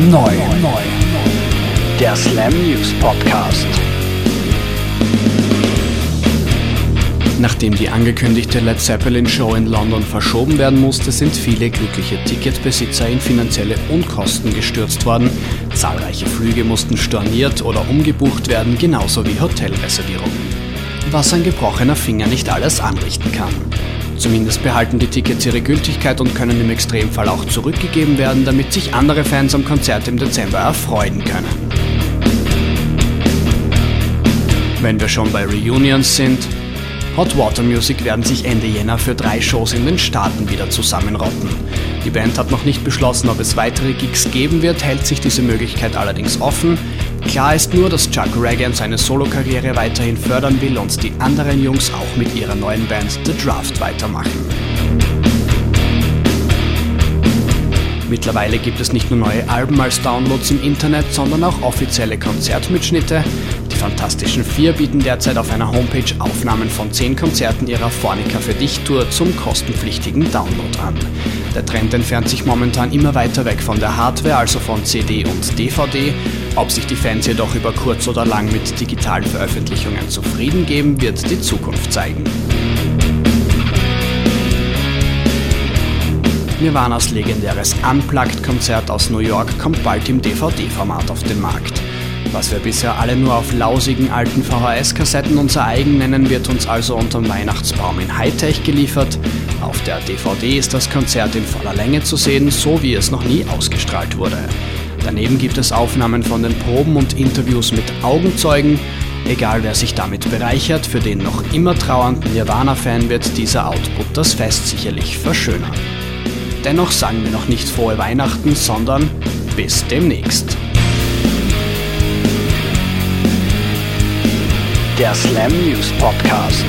neu. Der Slam News Podcast. Nachdem die angekündigte Led Zeppelin Show in London verschoben werden musste, sind viele glückliche Ticketbesitzer in finanzielle Unkosten gestürzt worden. Zahlreiche Flüge mussten storniert oder umgebucht werden, genauso wie Hotelreservierungen. Was ein gebrochener Finger nicht alles anrichten kann. Zumindest behalten die Tickets ihre Gültigkeit und können im Extremfall auch zurückgegeben werden, damit sich andere Fans am Konzert im Dezember erfreuen können. Wenn wir schon bei Reunions sind, Hot Water Music werden sich Ende Jänner für drei Shows in den Staaten wieder zusammenrotten. Die Band hat noch nicht beschlossen, ob es weitere Gigs geben wird, hält sich diese Möglichkeit allerdings offen. Klar ist nur, dass Chuck Reagan seine Solokarriere weiterhin fördern will und die anderen Jungs auch mit ihrer neuen Band The Draft weitermachen. Mittlerweile gibt es nicht nur neue Alben als Downloads im Internet, sondern auch offizielle Konzertmitschnitte. Die Fantastischen Vier bieten derzeit auf einer Homepage Aufnahmen von zehn Konzerten ihrer Fornica für dich Tour zum kostenpflichtigen Download an. Der Trend entfernt sich momentan immer weiter weg von der Hardware, also von CD und DVD. Ob sich die Fans jedoch über kurz oder lang mit digitalen Veröffentlichungen zufrieden geben, wird die Zukunft zeigen. Nirvanas legendäres Unplugged-Konzert aus New York kommt bald im DVD-Format auf den Markt. Was wir bisher alle nur auf lausigen alten VHS-Kassetten unser eigen nennen, wird uns also unterm Weihnachtsbaum in Hightech geliefert. Auf der DVD ist das Konzert in voller Länge zu sehen, so wie es noch nie ausgestrahlt wurde. Daneben gibt es Aufnahmen von den Proben und Interviews mit Augenzeugen. Egal wer sich damit bereichert, für den noch immer trauernden Nirvana-Fan wird dieser Output das Fest sicherlich verschönern. Dennoch sagen wir noch nicht frohe Weihnachten, sondern bis demnächst. Der Slam News Podcast.